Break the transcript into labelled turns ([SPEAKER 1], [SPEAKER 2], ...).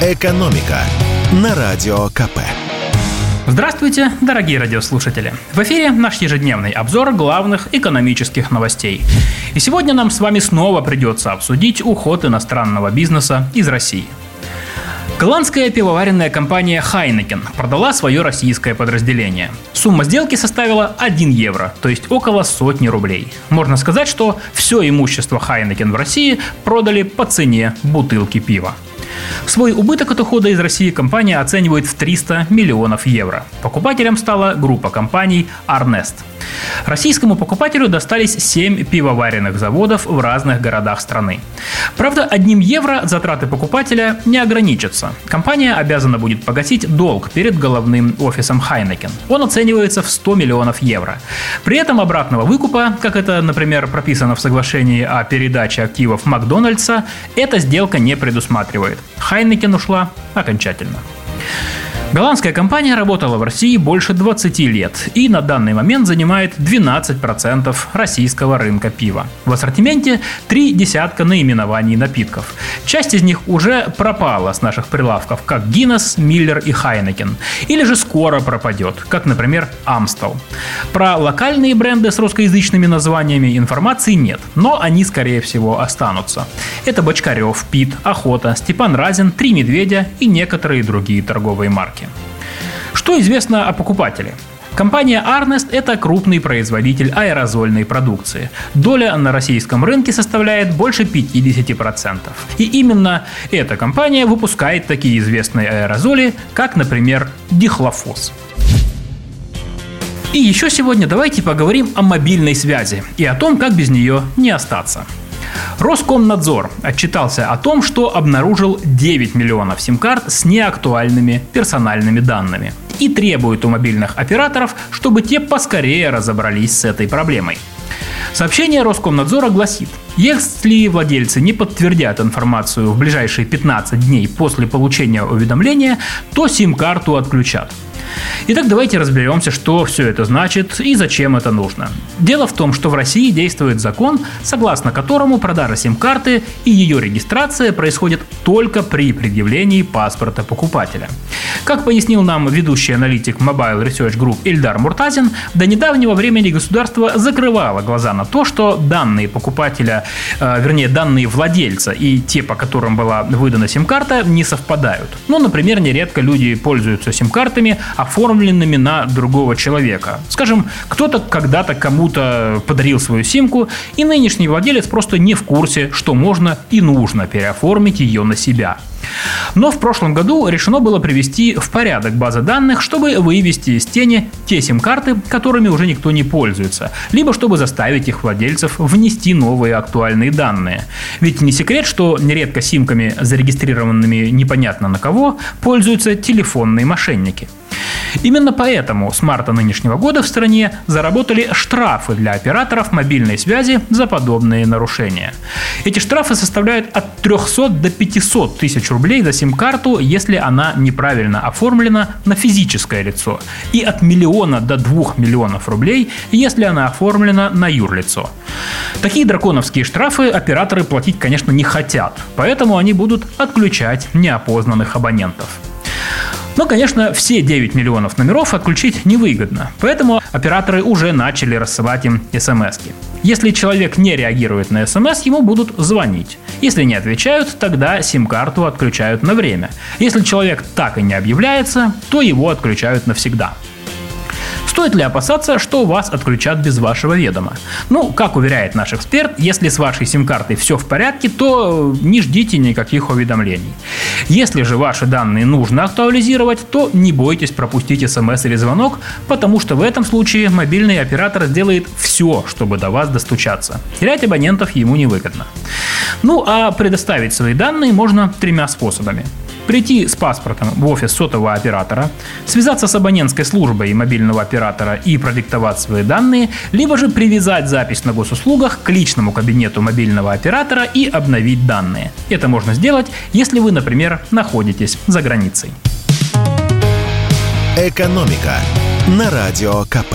[SPEAKER 1] «Экономика» на Радио КП.
[SPEAKER 2] Здравствуйте, дорогие радиослушатели! В эфире наш ежедневный обзор главных экономических новостей. И сегодня нам с вами снова придется обсудить уход иностранного бизнеса из России. Голландская пивоваренная компания Heineken продала свое российское подразделение. Сумма сделки составила 1 евро, то есть около сотни рублей. Можно сказать, что все имущество Heineken в России продали по цене бутылки пива. Свой убыток от ухода из России компания оценивает в 300 миллионов евро. Покупателем стала группа компаний Arnest – Российскому покупателю достались 7 пивоваренных заводов в разных городах страны. Правда, одним евро затраты покупателя не ограничатся. Компания обязана будет погасить долг перед головным офисом Хайнекен. Он оценивается в 100 миллионов евро. При этом обратного выкупа, как это, например, прописано в соглашении о передаче активов Макдональдса, эта сделка не предусматривает. Хайнекен ушла окончательно. Голландская компания работала в России больше 20 лет и на данный момент занимает 12% российского рынка пива. В ассортименте три десятка наименований напитков. Часть из них уже пропала с наших прилавков, как Guinness, Miller и Heineken. Или же скоро пропадет, как, например, Amstel. Про локальные бренды с русскоязычными названиями информации нет, но они, скорее всего, останутся. Это Бочкарев, Пит, Охота, Степан Разин, Три Медведя и некоторые другие торговые марки марки. Что известно о покупателе? Компания Arnest – это крупный производитель аэрозольной продукции. Доля на российском рынке составляет больше 50%. И именно эта компания выпускает такие известные аэрозоли, как, например, дихлофос. И еще сегодня давайте поговорим о мобильной связи и о том, как без нее не остаться. Роскомнадзор отчитался о том, что обнаружил 9 миллионов сим-карт с неактуальными персональными данными и требует у мобильных операторов, чтобы те поскорее разобрались с этой проблемой. Сообщение Роскомнадзора гласит, если владельцы не подтвердят информацию в ближайшие 15 дней после получения уведомления, то сим-карту отключат. Итак, давайте разберемся, что все это значит и зачем это нужно. Дело в том, что в России действует закон, согласно которому продажа сим-карты и ее регистрация происходит только при предъявлении паспорта покупателя. Как пояснил нам ведущий аналитик Mobile Research Group Ильдар Муртазин, до недавнего времени государство закрывало глаза на то, что данные покупателя, э, вернее данные владельца и те, по которым была выдана сим-карта, не совпадают. Ну, например, нередко люди пользуются сим-картами, оформленными на другого человека. Скажем, кто-то когда-то кому-то подарил свою симку, и нынешний владелец просто не в курсе, что можно и нужно переоформить ее на себя. Но в прошлом году решено было привести в порядок базы данных, чтобы вывести из тени те сим-карты, которыми уже никто не пользуется, либо чтобы заставить их владельцев внести новые актуальные данные. Ведь не секрет, что нередко симками, зарегистрированными непонятно на кого, пользуются телефонные мошенники. Именно поэтому с марта нынешнего года в стране заработали штрафы для операторов мобильной связи за подобные нарушения. Эти штрафы составляют от 300 до 500 тысяч рублей за сим-карту, если она неправильно оформлена на физическое лицо, и от миллиона до 2 миллионов рублей, если она оформлена на юрлицо. Такие драконовские штрафы операторы платить, конечно, не хотят, поэтому они будут отключать неопознанных абонентов. Но, конечно, все 9 миллионов номеров отключить невыгодно, поэтому операторы уже начали рассылать им смс -ки. Если человек не реагирует на смс, ему будут звонить. Если не отвечают, тогда сим-карту отключают на время. Если человек так и не объявляется, то его отключают навсегда. Стоит ли опасаться, что вас отключат без вашего ведома? Ну, как уверяет наш эксперт, если с вашей сим-картой все в порядке, то не ждите никаких уведомлений. Если же ваши данные нужно актуализировать, то не бойтесь пропустить смс или звонок, потому что в этом случае мобильный оператор сделает все, чтобы до вас достучаться. Терять абонентов ему невыгодно. Ну а предоставить свои данные можно тремя способами прийти с паспортом в офис сотового оператора, связаться с абонентской службой мобильного оператора и продиктовать свои данные, либо же привязать запись на госуслугах к личному кабинету мобильного оператора и обновить данные. Это можно сделать, если вы, например, находитесь за границей.
[SPEAKER 1] Экономика на радио КП.